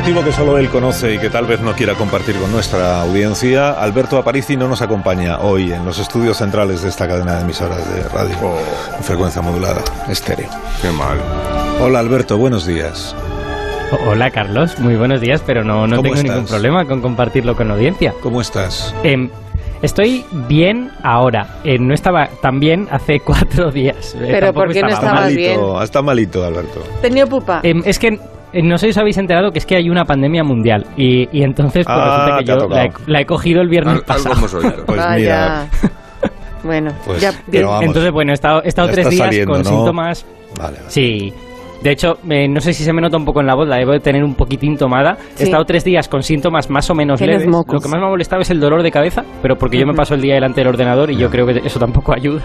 Motivo que solo él conoce y que tal vez no quiera compartir con nuestra audiencia, Alberto Aparici no nos acompaña hoy en los estudios centrales de esta cadena de emisoras de radio oh. frecuencia modulada, estéreo. Qué mal. Hola Alberto, buenos días. Hola Carlos, muy buenos días, pero no, no tengo ningún problema con compartirlo con la audiencia. ¿Cómo estás? Em, estoy bien ahora. Eh, no estaba tan bien hace cuatro días. Eh, ¿Pero por qué no estabas bien? Está malito, Alberto. Tenía pupa. Em, es que eh, no sé si os habéis enterado que es que hay una pandemia mundial y, y entonces pues, ah, resulta que yo la he, cogido el viernes pasado. pues mira. bueno, pues, ya, entonces bueno, he estado, he estado tres días con síntomas. Vale, Sí, de hecho, no sé si se me nota un poco en la voz, la debo de tener un poquitín tomada. He estado tres días con síntomas más o menos leves. Lo que más me ha molestado es el dolor de cabeza, pero porque yo me paso el día delante del ordenador y yo creo que eso tampoco ayuda.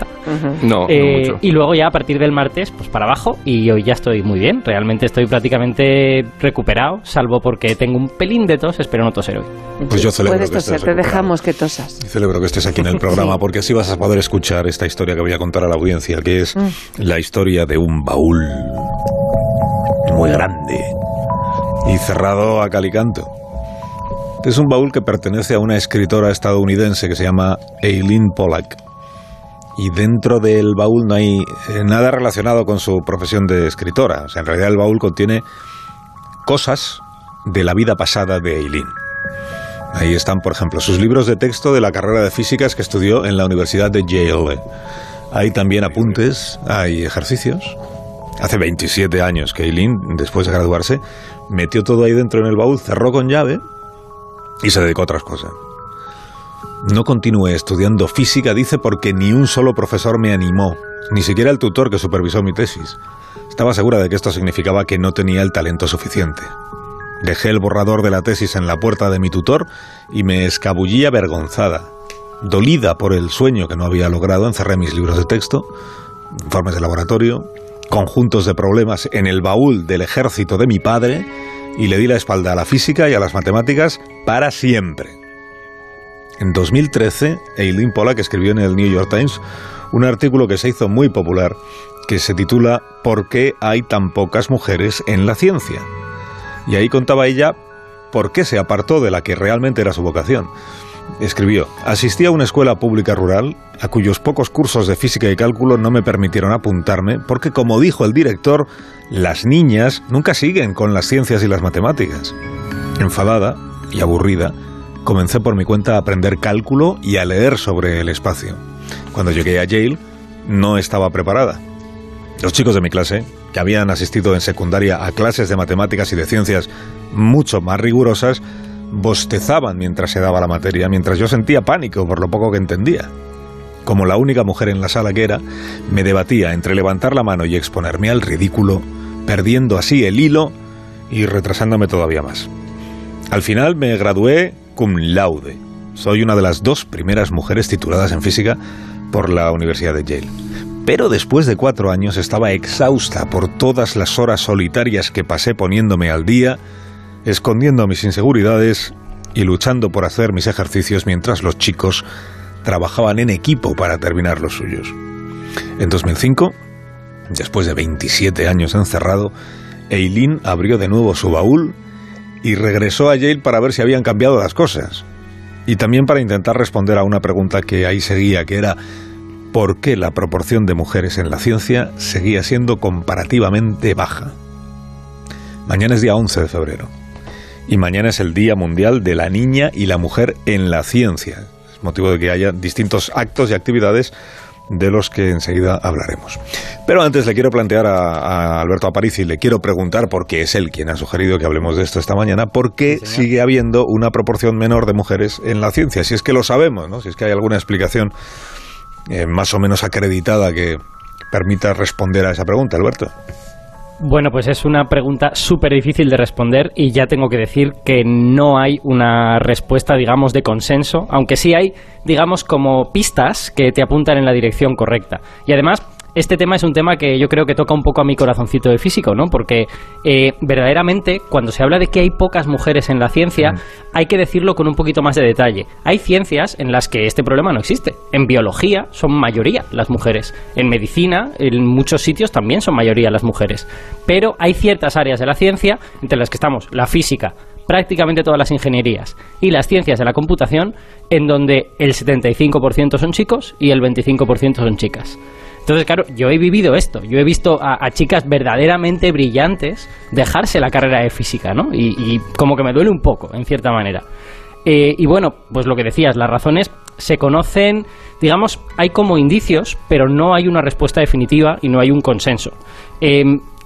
No, eh, Y luego ya a partir del martes, pues para abajo, y hoy ya estoy muy bien. Realmente estoy prácticamente recuperado, salvo porque tengo un pelín de tos, espero no toser hoy. Pues yo celebro Puedes que toser, te dejamos que tosas. Celebro que estés aquí en el programa, porque así vas a poder escuchar esta historia que voy a contar a la audiencia, que es mm. la historia de un baúl muy grande y cerrado a calicanto. Es un baúl que pertenece a una escritora estadounidense que se llama Eileen Pollack. Y dentro del baúl no hay eh, nada relacionado con su profesión de escritora. En realidad el baúl contiene cosas de la vida pasada de Eileen. Ahí están, por ejemplo, sus libros de texto de la carrera de físicas que estudió en la Universidad de Yale. Hay también apuntes, hay ejercicios, Hace 27 años que Eileen, después de graduarse, metió todo ahí dentro en el baúl, cerró con llave y se dedicó a otras cosas. No continué estudiando física, dice, porque ni un solo profesor me animó, ni siquiera el tutor que supervisó mi tesis. Estaba segura de que esto significaba que no tenía el talento suficiente. Dejé el borrador de la tesis en la puerta de mi tutor y me escabullí avergonzada. Dolida por el sueño que no había logrado, encerré mis libros de texto, informes de laboratorio, conjuntos de problemas en el baúl del ejército de mi padre y le di la espalda a la física y a las matemáticas para siempre. En 2013, Eileen Pollack escribió en el New York Times un artículo que se hizo muy popular que se titula ¿Por qué hay tan pocas mujeres en la ciencia? Y ahí contaba ella por qué se apartó de la que realmente era su vocación. Escribió, asistí a una escuela pública rural a cuyos pocos cursos de física y cálculo no me permitieron apuntarme porque, como dijo el director, las niñas nunca siguen con las ciencias y las matemáticas. Enfadada y aburrida, comencé por mi cuenta a aprender cálculo y a leer sobre el espacio. Cuando llegué a Yale, no estaba preparada. Los chicos de mi clase, que habían asistido en secundaria a clases de matemáticas y de ciencias mucho más rigurosas, bostezaban mientras se daba la materia, mientras yo sentía pánico por lo poco que entendía. Como la única mujer en la sala que era, me debatía entre levantar la mano y exponerme al ridículo, perdiendo así el hilo y retrasándome todavía más. Al final me gradué cum laude. Soy una de las dos primeras mujeres tituladas en física por la Universidad de Yale. Pero después de cuatro años estaba exhausta por todas las horas solitarias que pasé poniéndome al día escondiendo mis inseguridades y luchando por hacer mis ejercicios mientras los chicos trabajaban en equipo para terminar los suyos. En 2005, después de 27 años encerrado, Eileen abrió de nuevo su baúl y regresó a Yale para ver si habían cambiado las cosas. Y también para intentar responder a una pregunta que ahí seguía, que era ¿por qué la proporción de mujeres en la ciencia seguía siendo comparativamente baja? Mañana es día 11 de febrero y mañana es el Día Mundial de la Niña y la Mujer en la Ciencia. Es motivo de que haya distintos actos y actividades de los que enseguida hablaremos. Pero antes le quiero plantear a, Alberto Aparici, le quiero preguntar, porque es él quien ha sugerido que hablemos de esto esta mañana, ¿por qué sigue habiendo una proporción menor de mujeres en la ciencia? Si es que lo sabemos, ¿no? si es que hay alguna explicación eh, más o menos acreditada que permita responder a esa pregunta, Alberto. Bueno, pues es una pregunta súper difícil de responder y ya tengo que decir que no hay una respuesta, digamos, de consenso, aunque sí hay, digamos, como pistas que te apuntan en la dirección correcta. Y además, este tema es un tema que yo creo que toca un poco a mi corazoncito de físico, ¿no? Porque eh, verdaderamente, cuando se habla de que hay pocas mujeres en la ciencia, mm. hay que decirlo con un poquito más de detalle. Hay ciencias en las que este problema no existe. En biología son mayoría las mujeres. En medicina, en muchos sitios también son mayoría las mujeres. Pero hay ciertas áreas de la ciencia, entre las que estamos la física, prácticamente todas las ingenierías y las ciencias de la computación, en donde el 75% son chicos y el 25% son chicas. Entonces, claro, yo he vivido esto. Yo he visto a, chicas verdaderamente brillantes dejarse la carrera de física, ¿no? Y, como que me duele un poco, en cierta manera. Eh, y bueno, pues lo que decías, las razones se conocen, digamos, hay como indicios, pero no hay una respuesta definitiva y no hay un consenso. Eh,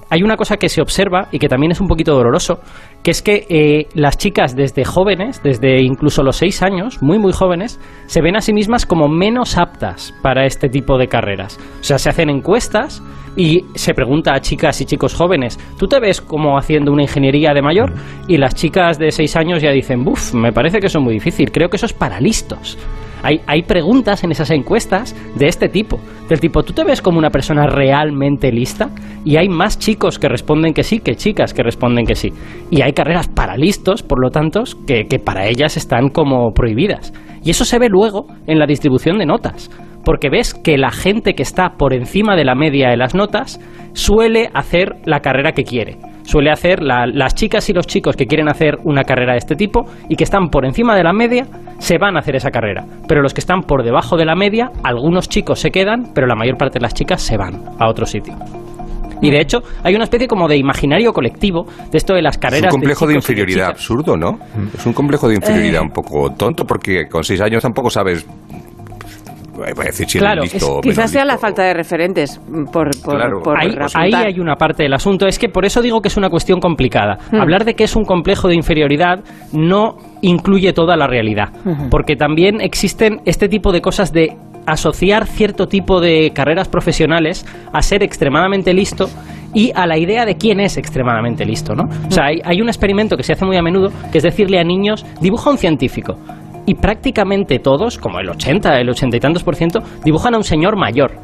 hay una cosa que se observa y que también es un poquito doloroso, que es que eh, las chicas desde jóvenes, desde incluso los seis años, muy muy jóvenes, se ven a sí mismas como menos aptas para este tipo de carreras. O sea, se hacen encuestas y se pregunta a chicas y chicos jóvenes, ¿tú te ves como haciendo una ingeniería de mayor? Y las chicas de seis años ya dicen, buf, me parece que eso es muy difícil, creo que eso es para listos. Hay, hay preguntas en esas encuestas de este tipo, del tipo, ¿tú te ves como una persona realmente lista? Y hay más chicos que responden que sí que chicas que responden que sí. Y hay carreras para listos, por lo tanto, que, que para ellas están como prohibidas. Y eso se ve luego en la distribución de notas porque ves que la gente que está por encima de la media de las notas suele hacer la carrera que quiere suele hacer las chicas y los chicos que quieren hacer una carrera de este tipo y que están por encima de la media, se van a hacer esa carrera. Pero los que están por debajo de la media, algunos chicos se quedan, pero la mayor parte de las chicas se van a otro sitio. Y de hecho, hay una especie como de imaginario colectivo de esto de las carreras. Es un complejo de, inferioridad absurdo, ¿no? Es un complejo de inferioridad un poco tonto porque con seis años tampoco sabes claro, quizás sea la falta de referentes. Por, ahí, hay una parte del asunto. Es que por eso digo que es una cuestión complicada. Hmm. Hablar de que es un complejo de inferioridad no incluye toda la realidad. Porque también existen este tipo de cosas de asociar cierto tipo de carreras profesionales a ser extremadamente listo y a la idea de quién es extremadamente listo, ¿no? O sea, hay, hay, un experimento que se hace muy a menudo, que es decirle a niños, dibuja un científico y prácticamente todos, como el 80, el 80 y tantos por ciento, dibujan a un señor mayor.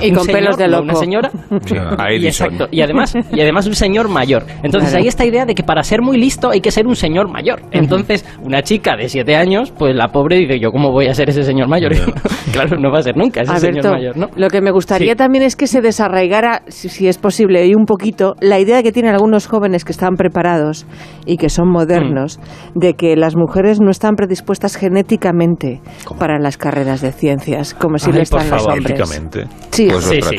Y con pelos de loco. Una señora. y, exacto. Y además, y además un señor mayor. Entonces hay esta idea de que para ser muy listo hay que ser un señor mayor. Entonces, una chica de 7 años, pues la pobre dice, ¿yo cómo voy a ser ese señor mayor? claro, no va a ser nunca ese señor mayor, ¿no? Lo que me gustaría también es que se desarraigara, si, es posible, y un poquito, la idea que tienen algunos jóvenes que están preparados y que son modernos, mm. de que las mujeres no están predispuestas genéticamente para las carreras de ciencias, como si lo están los hombres. Sí, pues sí, sí.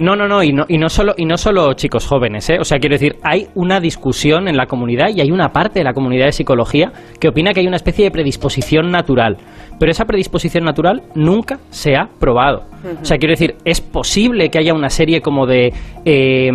No, no, no y, no, y no solo y no solo chicos jóvenes, ¿eh? O sea, quiero decir, hay una discusión en la comunidad y hay una parte de la comunidad de psicología que opina que hay una especie de predisposición natural, pero esa predisposición natural nunca se ha probado. O sea, quiero decir, es posible que haya una serie como de eh,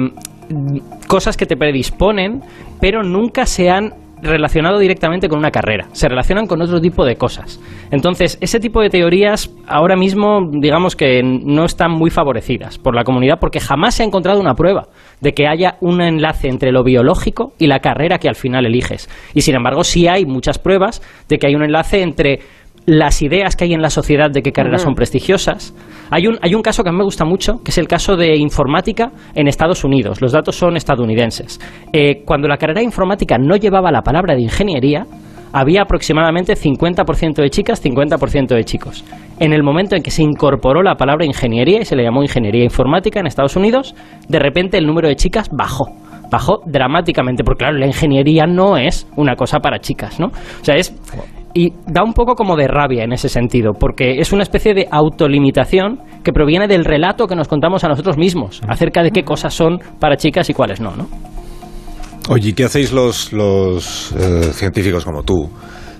cosas que te predisponen, pero nunca se han relacionado directamente con una carrera, se relacionan con otro tipo de cosas. Entonces, ese tipo de teorías ahora mismo, digamos que no están muy favorecidas por la comunidad porque jamás se ha encontrado una prueba de que haya un enlace entre lo biológico y la carrera que al final eliges. Y sin embargo, sí hay muchas pruebas de que hay un enlace entre las ideas que hay en la sociedad de qué carreras son prestigiosas. Hay un, hay un caso que a mí me gusta mucho, que es el caso de informática en Estados Unidos. Los datos son estadounidenses. Eh, cuando la carrera de informática no llevaba la palabra de ingeniería, había aproximadamente 50% de chicas, 50% de chicos. En el momento en que se incorporó la palabra ingeniería y se le llamó ingeniería informática en Estados Unidos, de repente el número de chicas bajó bajó dramáticamente, porque claro, la ingeniería no es una cosa para chicas, ¿no? O sea, es y da un poco como de rabia en ese sentido, porque es una especie de autolimitación que proviene del relato que nos contamos a nosotros mismos acerca de qué cosas son para chicas y cuáles no, ¿no? Oye, ¿qué hacéis los, los eh, científicos como tú,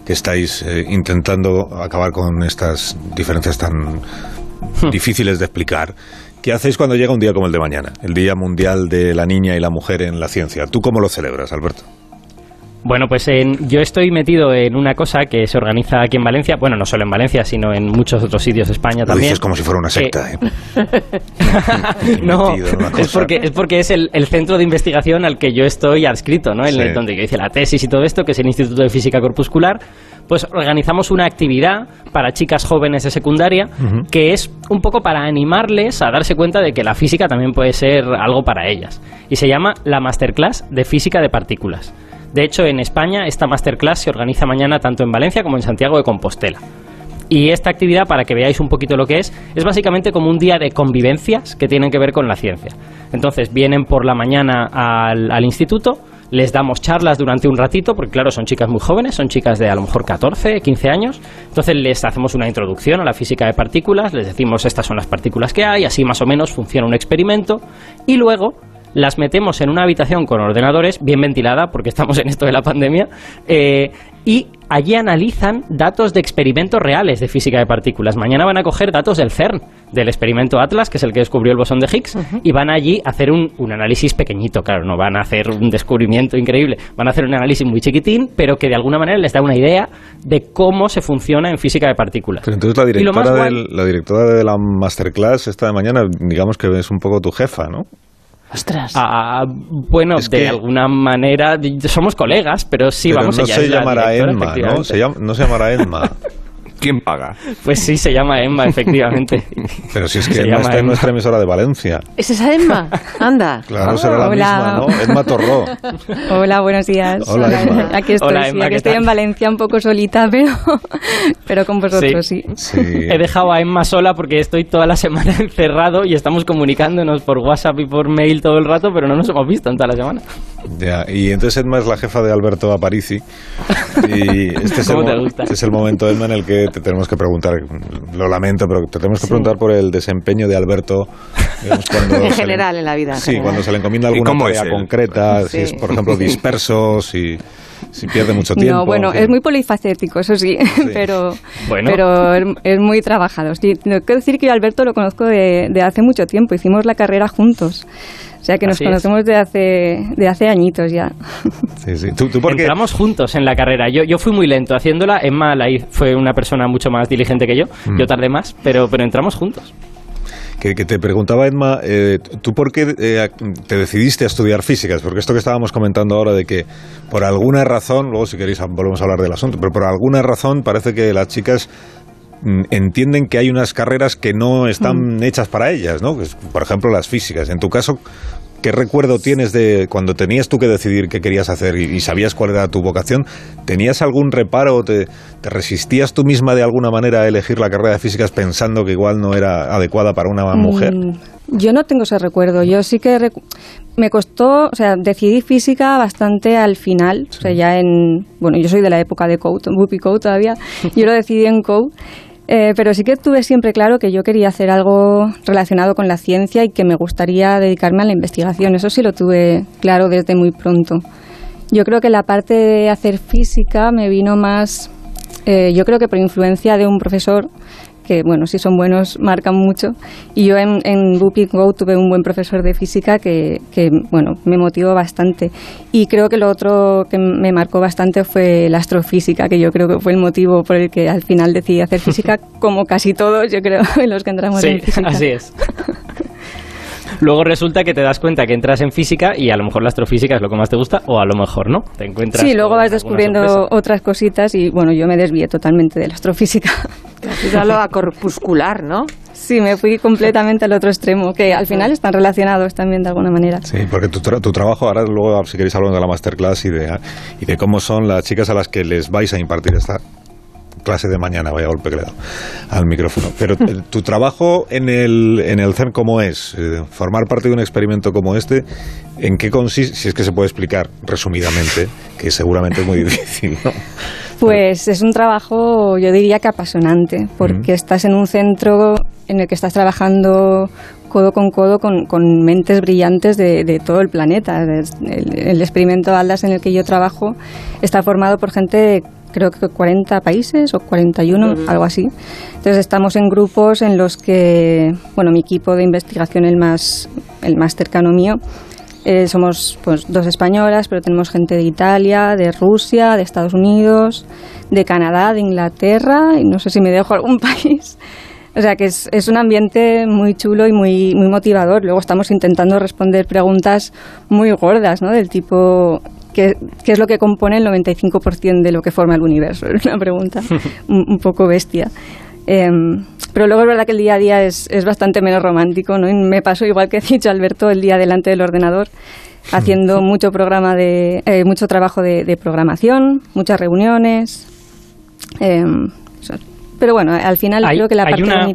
que estáis eh, intentando acabar con estas diferencias tan hmm. difíciles de explicar? ¿Qué hacéis cuando llega un día como el de mañana, el Día Mundial de la Niña y la Mujer en la Ciencia? ¿Tú cómo lo celebras, Alberto? Bueno, pues yo estoy metido en una cosa que se organiza aquí en Valencia, bueno, no solo en Valencia, sino en muchos otros sitios de España Lo también. Dices como si fuera una secta. ¿eh? no, es porque, es porque es el, centro de investigación al que yo estoy adscrito, ¿no? En el, donde yo hice la tesis y todo esto, que es el Instituto de Física Corpuscular. Pues organizamos una actividad para chicas jóvenes de secundaria que es un poco para animarles a darse cuenta de que la física también puede ser algo para ellas. Y se llama la Masterclass de Física de Partículas. De hecho, en España esta masterclass se organiza mañana tanto en Valencia como en Santiago de Compostela. Y esta actividad, para que veáis un poquito lo que es, es básicamente como un día de convivencias que tienen que ver con la ciencia. Entonces, vienen por la mañana al, instituto, les damos charlas durante un ratito, porque claro, son chicas muy jóvenes, son chicas de a lo mejor 14, 15 años. Entonces les hacemos una introducción a la física de partículas, les decimos estas son las partículas que hay, así más o menos funciona un experimento. Y luego las metemos en una habitación con ordenadores, bien ventilada, porque estamos en esto de la pandemia, eh, y allí analizan datos de experimentos reales de física de partículas. Mañana van a coger datos del CERN, del experimento Atlas, que es el que descubrió el bosón de Higgs, y van allí a hacer un, un, análisis pequeñito, claro, no van a hacer un descubrimiento increíble, van a hacer un análisis muy chiquitín, pero que de alguna manera les da una idea de cómo se funciona en física de partículas. Pero entonces la directora, la directora de la masterclass esta de mañana, digamos que es un poco tu jefa, ¿no? Ostras. Ah, bueno, de alguna manera somos colegas, pero sí, vamos no se llamará Emma, ¿no? Se no se llamará Emma. ¿Quién paga? Pues sí, se llama Emma, efectivamente. Pero si es que Emma está en nuestra emisora de Valencia. ¿Es esa Emma? Anda. Claro, será la misma, ¿no? Emma Torró. Hola, buenos días. Hola, Emma. Aquí estoy, Hola, Emma, sí, aquí estoy en Valencia un poco solita, pero, pero con vosotros sí. sí. He dejado a Emma sola porque estoy toda la semana encerrado y estamos comunicándonos por WhatsApp y por mail todo el rato, pero no nos hemos visto en toda la semana. Ya, y entonces Emma es la jefa de Alberto Aparici. Y este es, el, este es el momento, Emma, en el que te tenemos que preguntar, lo lamento, pero te tenemos que preguntar por el desempeño de Alberto. en general, en la vida. Sí, cuando se le encomienda alguna tarea concreta, si es, por ejemplo, disperso, si si pierde mucho tiempo. No, bueno, es muy polifacético, eso sí, pero, pero es, muy trabajado. Sí, tengo que decir que Alberto lo conozco de, de, hace mucho tiempo, hicimos la carrera juntos. O sea que nos conocemos de hace, de hace añitos ya. Sí, sí. ¿Tú, tú Entramos juntos en la carrera. Yo, yo fui muy lento haciéndola. Emma la fue una persona mucho más diligente que yo. Yo mm. tardé más, pero, pero entramos juntos que, te preguntaba, Edma, eh, ¿tú por qué eh, te decidiste a estudiar físicas? Porque esto que estábamos comentando ahora de que por alguna razón, luego si queréis volvemos a hablar del asunto, pero por alguna razón parece que las chicas mm, entienden que hay unas carreras que no están mm. hechas para ellas, ¿no? Por ejemplo, las físicas. En tu caso, ¿Qué recuerdo tienes de cuando tenías tú que decidir qué querías hacer y, sabías cuál era tu vocación? ¿Tenías algún reparo? Te, ¿Te, resistías tú misma de alguna manera a elegir la carrera de físicas pensando que igual no era adecuada para una mujer? Mm, yo no tengo ese recuerdo. Yo sí que me costó, o sea, decidí física bastante al final, o sea, ya en, bueno, yo soy de la época de Code, Whoopi Code todavía, yo lo decidí en Code eh, pero sí que tuve siempre claro que yo quería hacer algo relacionado con la ciencia y que me gustaría dedicarme a la investigación. Eso sí lo tuve claro desde muy pronto. Yo creo que la parte de hacer física me vino más, eh, yo creo que por influencia de un profesor que, bueno, si son buenos, marcan mucho. Y yo en, en Go tuve un buen profesor de física que, que, bueno, me motivó bastante. Y creo que lo otro que me marcó bastante fue la astrofísica, que yo creo que fue el motivo por el que al final decidí hacer física, como casi todos, yo creo, los que entramos en física. así es. Luego resulta que te das cuenta que entras en física y a lo mejor la astrofísica es lo que más te gusta o a lo mejor no. Te encuentras. Sí, luego vas descubriendo otras cositas y bueno, yo me desvié totalmente de la astrofísica. lo a corpuscular, ¿no? Sí, me fui completamente al otro extremo, que al final están relacionados también de alguna manera. Sí, porque tu, tu trabajo, ahora luego si queréis hablar de la masterclass y de, y de cómo son las chicas a las que les vais a impartir esta clase de mañana, vaya golpe que le al micrófono. Pero eh, tu trabajo en el, en el CERN, ¿cómo es? Eh, formar parte de un experimento como este, ¿en qué consiste? Si es que se puede explicar resumidamente, que seguramente es muy difícil, ¿no? Pues es un trabajo, yo diría que apasionante, porque estás en un centro en el que estás trabajando codo con codo con, con mentes brillantes de, de, todo el planeta. El, el, experimento ALDAS en el que yo trabajo está formado por gente creo que 40 países o 41, algo así. Entonces estamos en grupos en los que, bueno, mi equipo de investigación, el más, el más cercano mío, Eh, somos pues dos españolas, pero tenemos gente de Italia, de Rusia, de Estados Unidos, de Canadá, de Inglaterra y no sé si me dejo algún país. O sea que es, es, un ambiente muy chulo y muy, muy motivador. Luego estamos intentando responder preguntas muy gordas, ¿no? Del tipo, ¿qué, qué es lo que compone el 95% de lo que forma el universo? Es una pregunta un, poco bestia. Em, pero luego es verdad que el día a día es, es bastante menos romántico, ¿no? Y me paso igual que ha dicho Alberto el día delante del ordenador haciendo mucho programa de eh, mucho trabajo de, de, programación, muchas reuniones. Eh, pero bueno, al final hay, creo que la hay parte una,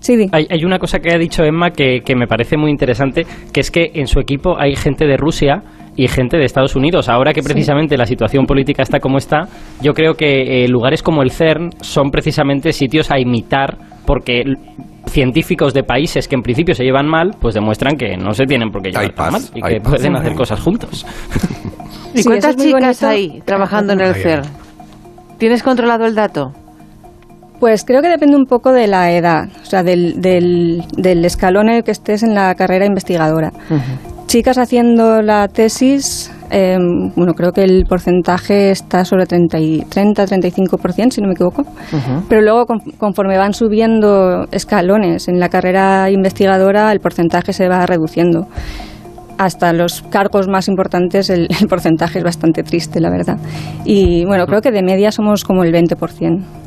Sí, di. hay, hay, una cosa que ha dicho Emma que, que, me parece muy interesante, que es que en su equipo hay gente de Rusia y gente de Estados Unidos. Ahora que precisamente sí. la situación política está como está, yo creo que eh, lugares como el CERN son precisamente sitios a imitar porque científicos de países que en principio se llevan mal, pues demuestran que no se tienen por qué llevar tan mal y que paz, pueden hacer cosas juntos. ¿Y sí, cuántas chicas hay trabajando en el CERN? ¿Tienes controlado el dato? Pues creo que depende un poco de la edad, o sea, del, del, del escalón en el que estés en la carrera investigadora. Uh -huh. Chicas haciendo la tesis, eh, bueno, creo que el porcentaje está sobre 30-35%, si no me equivoco. Uh -huh. Pero luego, conforme van subiendo escalones en la carrera investigadora, el porcentaje se va reduciendo hasta los cargos más importantes el, el, porcentaje es bastante triste, la verdad. Y bueno, creo que de media somos como el 20%.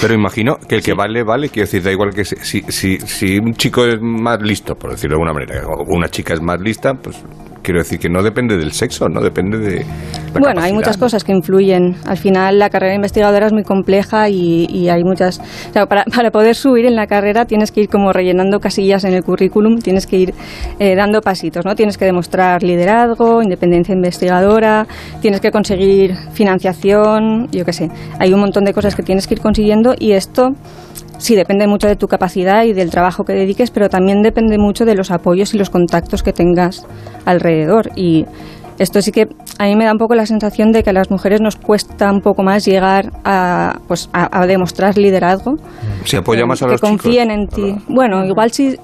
Pero imagino que el que sí. vale, vale, quiero decir, da igual que si, si, si un chico es más listo, por decirlo de alguna manera, o una chica es más lista, pues quiero decir que no depende del sexo, no depende de. La bueno, capacidad, hay muchas cosas que influyen. Al final, la carrera investigadora es muy compleja y, y hay muchas. O sea, para, para, poder subir en la carrera tienes que ir como rellenando casillas en el currículum, tienes que ir eh, dando pasitos, ¿no? Tienes que demostrar liderazgo, independencia investigadora, tienes que conseguir financiación, yo qué sé. Hay un montón de cosas que tienes que ir consiguiendo y esto sí depende mucho de tu capacidad y del trabajo que dediques, pero también depende mucho de los apoyos y los contactos que tengas alrededor. Y esto sí que a mí me da un poco la sensación de que a las mujeres nos cuesta un poco más llegar a, pues, a, a demostrar liderazgo. Se apoya más a que los confíen chicos. en ti. Bueno, igual sí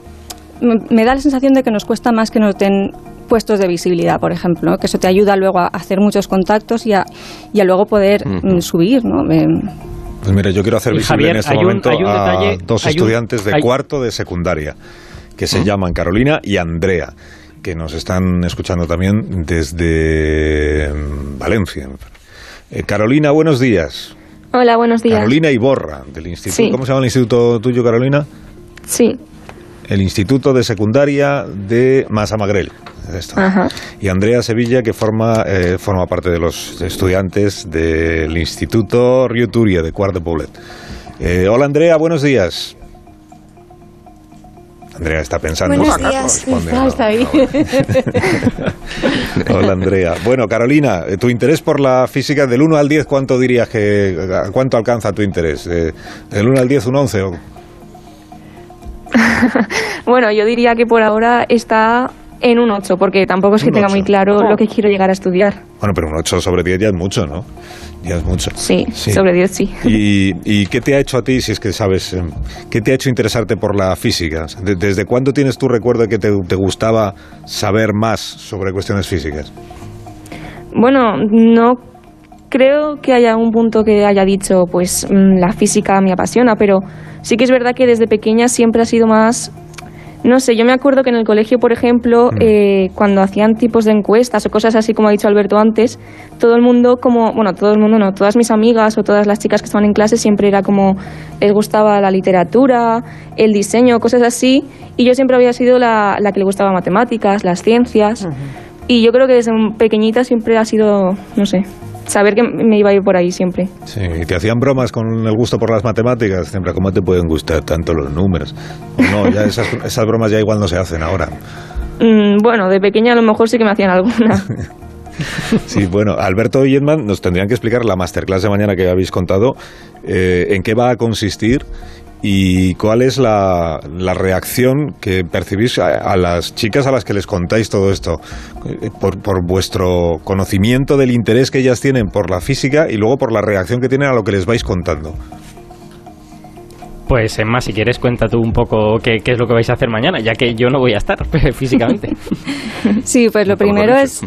me, me da la sensación de que nos cuesta más que nos den puestos de visibilidad, por ejemplo, ¿no? que eso te ayuda luego a hacer muchos contactos y a, y a luego poder uh -huh. subir, ¿no? Eh, pues mira, yo quiero hacer visible Javier, en este momento un, un detalle, a dos estudiantes un, de cuarto de secundaria que se llaman Carolina y Andrea, que nos están escuchando también desde mm, Valencia. Eh, Carolina, buenos días. Hola, buenos días. Carolina Iborra, del instituto. Sí. ¿Cómo se llama el instituto tuyo, Carolina? Sí. El Instituto de Secundaria de Masamagrel. Ajá. Y Andrea Sevilla, que forma, eh, forma parte de los estudiantes del Instituto Río Turia de Cuart de Poblet. Eh, hola Andrea, buenos días. Andrea está pensando. Buenos días. No, está ahí. Hola Andrea. Bueno, Carolina, eh, tu interés por la física del 1 al 10, ¿cuánto dirías que cuánto alcanza tu interés? Eh, ¿Del 1 al 10 un 11 o bueno, yo diría que por ahora está en un 8, porque tampoco es que tenga 8. muy claro oh. lo que quiero llegar a estudiar. Bueno, pero un 8 sobre 10 ya es mucho, ¿no? Ya es mucho. Sí, sí. sobre 10 sí. ¿Y, ¿Y, qué te ha hecho a ti, si es que sabes, em, qué te ha hecho interesarte por la física? ¿Desde cuándo tienes tu recuerdo de que te, te gustaba saber más sobre cuestiones físicas? Bueno, no creo que haya un punto que haya dicho, pues mm, la física me apasiona, pero sí que es verdad que desde pequeña siempre ha sido más no sé, yo me acuerdo que en el colegio, por ejemplo, mm. eh, cuando hacían tipos de encuestas o cosas así como ha dicho Alberto antes, todo el mundo como, bueno, todo el mundo no, todas mis amigas o todas las chicas que estaban en clase siempre era como, les gustaba la literatura, el diseño, cosas así, y yo siempre había sido la, la que le gustaba matemáticas, las ciencias, uh -huh. y yo creo que desde pequeñita siempre ha sido, no sé, saber que me iba a ir por ahí siempre. Sí, y te hacían bromas con el gusto por las matemáticas, siempre, ¿cómo te pueden gustar tanto los números? No, ya esas, esas bromas ya igual no se hacen ahora. Mm, bueno, de pequeña a lo mejor sí que me hacían alguna. Sí, bueno, Alberto y Edman nos tendrían que explicar la masterclass de mañana que habéis contado, eh, en qué va a consistir y cuál es la, la reacción que percibís a, a, las chicas a las que les contáis todo esto, eh, por, por, vuestro conocimiento del interés que ellas tienen por la física y luego por la reacción que tienen a lo que les vais contando. Pues Emma, si quieres, cuenta tú un poco qué, qué es lo que vais a hacer mañana, ya que yo no voy a estar físicamente. sí, pues lo primero es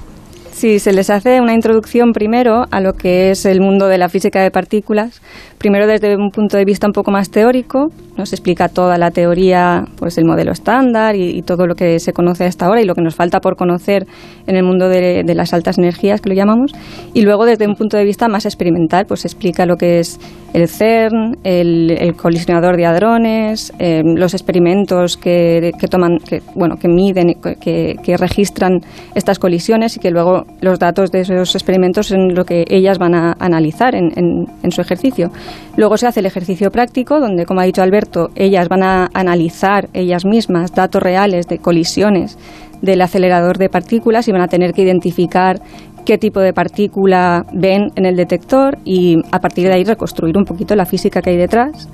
Sí, se les hace una introducción primero a lo que es el mundo de la física de partículas, primero desde un punto de vista un poco más teórico, nos explica toda la teoría, pues el modelo estándar y, todo lo que se conoce hasta ahora y lo que nos falta por conocer en el mundo de, las altas energías, que lo llamamos, y luego desde un punto de vista más experimental, pues explica lo que es el CERN, el, colisionador de hadrones, eh, los experimentos que, toman, que, bueno, que miden, que, registran estas colisiones y que luego los datos de esos experimentos en lo que ellas van a analizar en, en, su ejercicio. Luego se hace el ejercicio práctico, donde, como ha dicho Alberto, ellas van a analizar ellas mismas datos reales de colisiones del acelerador de partículas y van a tener que identificar qué tipo de partícula ven en el detector y a partir de ahí reconstruir un poquito la física que hay detrás.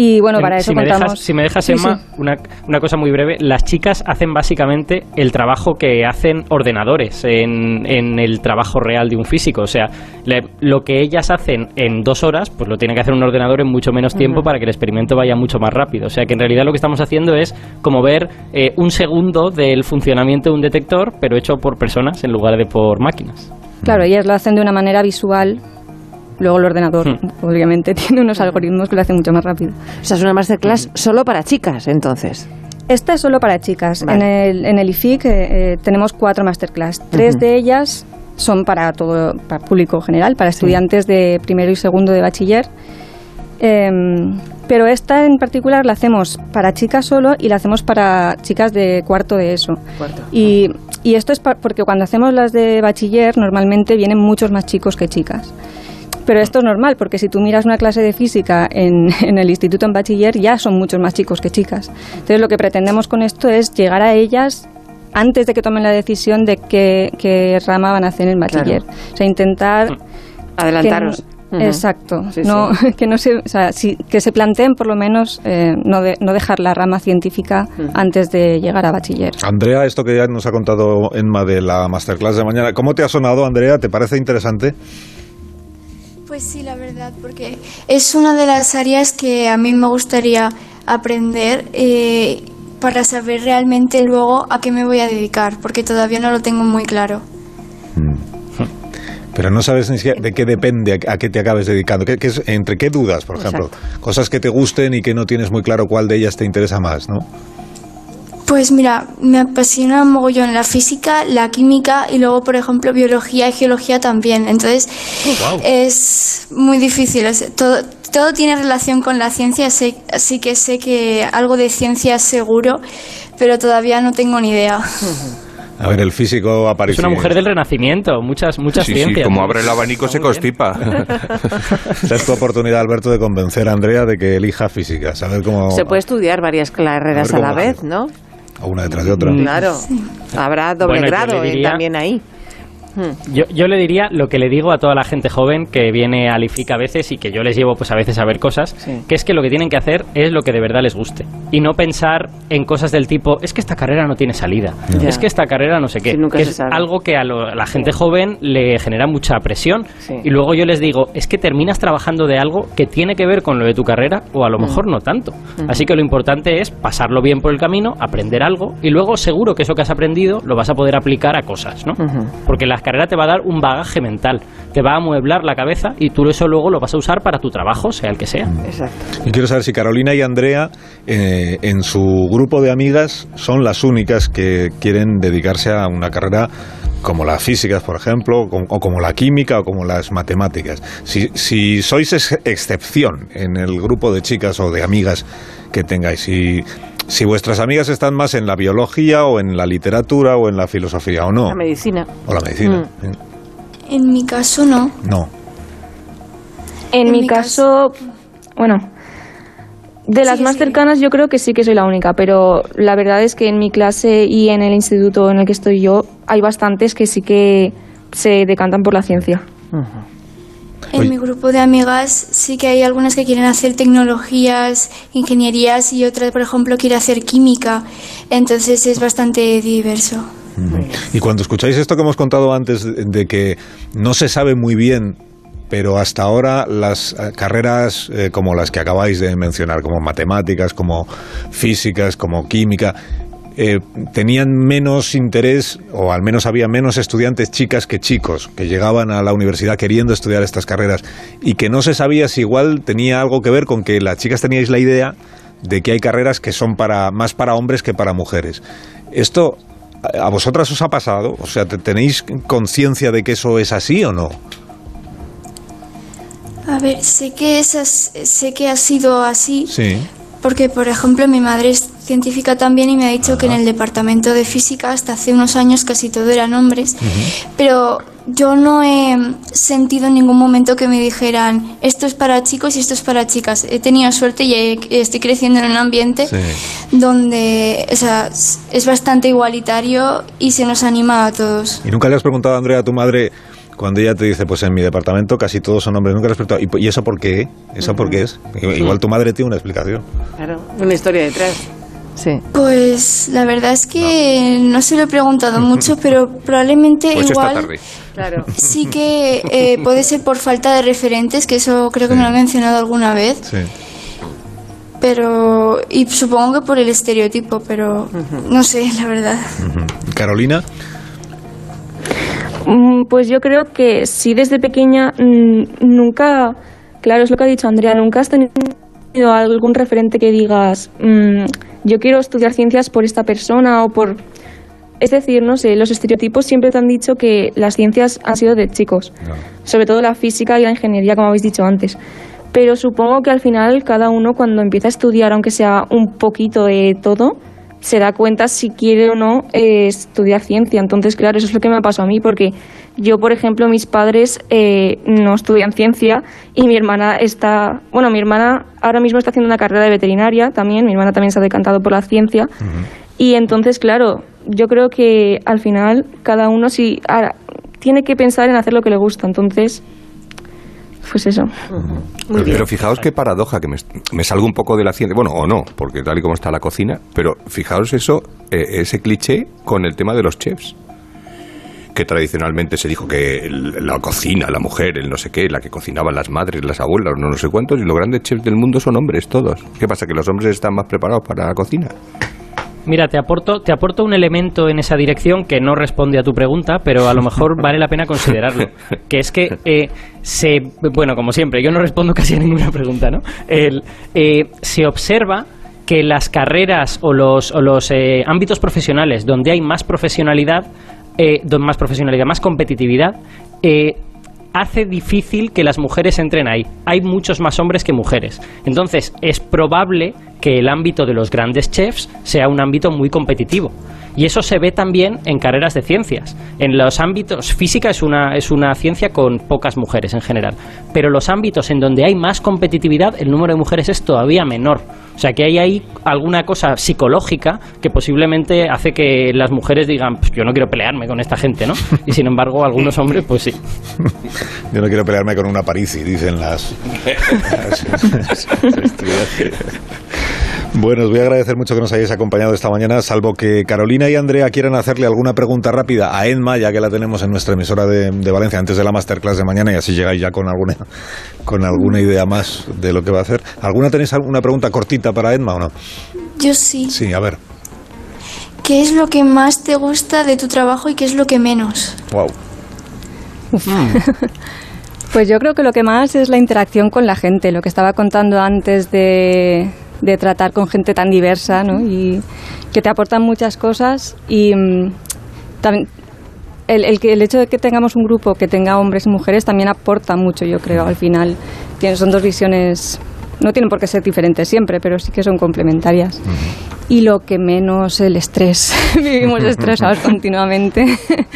Y bueno, para eso si me. Dejas, si me dejas, Emma, Una, una, cosa muy breve. Las chicas hacen básicamente el trabajo que hacen ordenadores en, en el trabajo real de un físico. O sea, lo que ellas hacen en dos horas, pues lo tiene que hacer un ordenador en mucho menos tiempo para que el experimento vaya mucho más rápido. O sea, que en realidad lo que estamos haciendo es como ver eh, un segundo del funcionamiento de un detector, pero hecho por personas en lugar de por máquinas. Claro, ellas lo hacen de una manera visual Luego el ordenador, hmm. obviamente, tiene unos algoritmos que lo hacen mucho más rápido. O sea, es una masterclass solo para chicas, entonces. Esta es solo para chicas. En, el, en el IFIC eh, eh, tenemos cuatro masterclass. Tres de ellas son para todo, para público general, para estudiantes de primero y segundo de bachiller. Em, pero esta en particular la hacemos para chicas solo y la hacemos para chicas de cuarto de eso. Y, y, esto es porque cuando hacemos las de bachiller normalmente vienen muchos más chicos que chicas. Pero esto es normal, porque si tú miras una clase de física en, el instituto en bachiller, ya son muchos más chicos que chicas. Entonces, lo que pretendemos con esto es llegar a ellas antes de que tomen la decisión de qué, rama van a hacer en bachiller. O sea, intentar... Adelantaros. Exacto. no, Que, no se, o sea, que se planteen por lo menos eh, no, no dejar la rama científica antes de llegar a bachiller. Andrea, esto que ya nos ha contado Enma de la masterclass de mañana, ¿cómo te ha sonado, Andrea? ¿Te parece interesante? Pues sí, la verdad, porque es una de las áreas que a mí me gustaría aprender eh, para saber realmente luego a qué me voy a dedicar, porque todavía no lo tengo muy claro. Mm. Pero no sabes ni siquiera de qué depende a qué te acabes dedicando. ¿Qué, es, ¿Entre qué dudas, por ejemplo? Cosas que te gusten y que no tienes muy claro cuál de ellas te interesa más, ¿no? Pues mira, me apasiona un mogollón la física, la química y luego, por ejemplo, biología y geología también. Entonces, oh, es muy difícil. todo, todo tiene relación con la ciencia, así que sé que algo de ciencia es seguro, pero todavía no tengo ni idea. A ver, el físico aparece. Es una mujer del renacimiento, muchas, muchas ciencias. Sí, como abre el abanico se constipa. Esa es tu oportunidad, Alberto, de convencer a Andrea de que elija física. Saber cómo. Se puede estudiar varias carreras a, la vez, ¿no? Una detrás de otra. Claro, habrá doble grado eh, también ahí. Hmm. Yo, yo, le diría lo que le digo a toda la gente joven que viene al IFIC a veces y que yo les llevo pues a veces a ver cosas, que es que lo que tienen que hacer es lo que de verdad les guste y no pensar en cosas del tipo es que esta carrera no tiene salida, es que esta carrera no sé qué, es algo que a, la gente joven le genera mucha presión y luego yo les digo es que terminas trabajando de algo que tiene que ver con lo de tu carrera o a lo hmm. mejor no tanto, hmm. así que lo importante es pasarlo bien por el camino, aprender algo y luego seguro que eso que has aprendido lo vas a poder aplicar a cosas, ¿no? Porque las carrera te va a dar un bagaje mental, te va a amueblar la cabeza y tú eso luego lo vas a usar para tu trabajo, sea el que sea. Exacto. Y quiero saber si Carolina y Andrea eh, en su grupo de amigas son las únicas que quieren dedicarse a una carrera como las físicas, por ejemplo, o como la química o como las matemáticas. Si, si sois excepción en el grupo de chicas o de amigas que tengáis, y si vuestras amigas están más en la biología o en la literatura o en la filosofía o no. La medicina. O la medicina. Mm. En mi caso no. No. En, mi, caso, bueno, de las más cercanas yo creo que sí que soy la única, pero la verdad es que en mi clase y en el instituto en el que estoy yo hay bastantes que sí que se decantan por la ciencia. En mi grupo de amigas sí que hay algunas que quieren hacer tecnologías, ingenierías y otras, por ejemplo, quiere hacer química. Entonces es bastante diverso. Y cuando escucháis esto que hemos contado antes de que no se sabe muy bien pero hasta ahora las eh, carreras eh, como las que acabáis de mencionar, como matemáticas, como físicas, como química, eh, tenían menos interés, o al menos había menos estudiantes chicas que chicos, que llegaban a la universidad queriendo estudiar estas carreras, y que no se sabía si igual tenía algo que ver con que las chicas teníais la idea de que hay carreras que son para, más para hombres que para mujeres. Esto a vosotras os ha pasado, o sea, ¿tenéis conciencia de que eso es así o no? A ver, sé que, esas, sé que ha sido así. Sí. Porque, por ejemplo, mi madre es científica también y me ha dicho que en el departamento de física hasta hace unos años casi todo eran hombres. Pero yo no he sentido en ningún momento que me dijeran esto es para chicos y esto es para chicas. He tenido suerte y estoy creciendo en un ambiente donde o sea, es bastante igualitario y se nos anima a todos. ¿Y nunca le has preguntado, Andrea, a tu madre cuando ella te dice, pues en mi departamento casi todos son hombres, nunca respecto ¿y, ¿y eso por qué? ¿Eso por qué es? Igual tu madre tiene una explicación. Claro, una historia detrás. Sí. Pues la verdad es que no, se lo he preguntado mucho, pero probablemente pues igual claro. sí que eh, puede ser por falta de referentes, que eso creo que me lo ha mencionado alguna vez. Sí. Pero, y supongo que por el estereotipo, pero no sé, la verdad. Carolina. Mm, pues yo creo que sí desde pequeña mm, nunca, claro, es lo que ha dicho Andrea, nunca has tenido algún referente que digas, mm, yo quiero estudiar ciencias por esta persona o por... Es decir, no sé, los estereotipos siempre te han dicho que las ciencias han sido de chicos, sobre todo la física y la ingeniería, como habéis dicho antes. Pero supongo que al final cada uno cuando empieza a estudiar, aunque sea un poquito de todo, se da cuenta si quiere o no eh, estudiar ciencia. Entonces, claro, eso es lo que me ha pasado a mí, porque yo, por ejemplo, mis padres eh, no estudian ciencia y mi hermana está, bueno, mi hermana ahora mismo está haciendo una carrera de veterinaria también, mi hermana también se ha decantado por la ciencia. Y entonces, claro, yo creo que al final cada uno si ahora, tiene que pensar en hacer lo que le gusta. Entonces, pues eso. pero, fijaos qué paradoja, que me, salgo un poco de la ciencia, bueno, o no, porque tal y como está la cocina, pero fijaos eso, eh, ese cliché con el tema de los chefs que tradicionalmente se dijo que la cocina, la mujer, el no sé qué, la que cocinaban las madres, las abuelas, no, no sé cuántos, y los grandes chefs del mundo son hombres todos. ¿Qué pasa? ¿Que los hombres están más preparados para la cocina? Mira, te aporto, te aporto un elemento en esa dirección que no responde a tu pregunta, pero a lo mejor vale la pena considerarlo. Que es que eh, se. Bueno, como siempre, yo no respondo casi a ninguna pregunta, ¿no? El, eh, se observa que las carreras o los, o los eh, ámbitos profesionales donde hay más profesionalidad, más profesionalidad, más competitividad, hace difícil que las mujeres entren ahí. Hay muchos más hombres que mujeres. Entonces, es probable que el ámbito de los grandes chefs sea un ámbito muy competitivo. Y eso se ve también en carreras de ciencias. En los ámbitos, física es una, es una ciencia con pocas mujeres en general, pero los ámbitos en donde hay más competitividad, el número de mujeres es todavía menor. O sea que hay ahí alguna cosa psicológica que posiblemente hace que las mujeres digan, pues yo no quiero pelearme con esta gente, ¿no? Y sin embargo, algunos hombres, pues sí. Yo no quiero pelearme con una Parisi, dicen las... Bueno, os voy a agradecer mucho que nos hayáis acompañado esta mañana, salvo que Carolina y Andrea quieran hacerle alguna pregunta rápida a Edma, ya que la tenemos en nuestra emisora de, Valencia antes de la masterclass de mañana y así llegáis ya con alguna, con alguna idea más de lo que va a hacer. ¿Alguna tenéis alguna pregunta cortita para Edma o no? Yo sí. Sí, a ver. ¿Qué es lo que más te gusta de tu trabajo y qué es lo que menos? Wow. Pues yo creo que lo que más es la interacción con la gente, lo que estaba contando antes de, de tratar con gente tan diversa ¿no? y que te aportan muchas cosas y mm, también el, el, el, hecho de que tengamos un grupo que tenga hombres y mujeres también aporta mucho, yo creo, al final. Son dos visiones, no tienen por qué ser diferentes siempre, pero sí que son complementarias. Y lo que menos el estrés. Vivimos estresados continuamente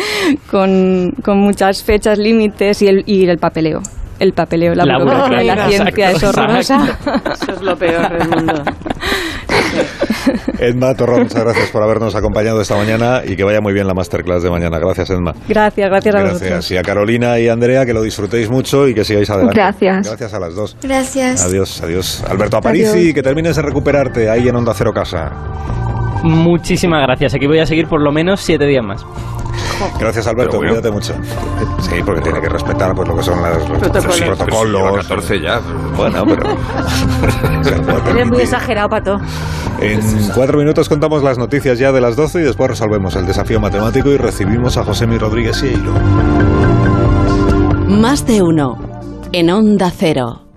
con, con, muchas fechas límites y el, y el papeleo el papeleo, la, la la ciencia es horrorosa. Eso es lo peor del mundo. Edma Torrón, muchas gracias por habernos acompañado esta mañana y que vaya muy bien la masterclass de mañana. Gracias, Edma. Gracias, gracias a Gracias. Y a Carolina y Andrea, que lo disfrutéis mucho y que sigáis adelante. Gracias. Gracias a las dos. Gracias. Adiós, adiós. Alberto Aparici, que termines de recuperarte ahí en Onda Cero Casa. Muchísimas gracias. Aquí voy a seguir por lo menos siete días más. Gracias, Alberto. Cuídate mucho. Sí, porque tiene que respetar pues, lo que son las, los protocolos. protocolos. 14 ya. Bueno, pero. Eres muy exagerado, Pato. En cuatro minutos contamos las noticias ya de las 12 y después resolvemos el desafío matemático y recibimos a José Mi Rodríguez Sieiro. Más de uno. En Onda Cero.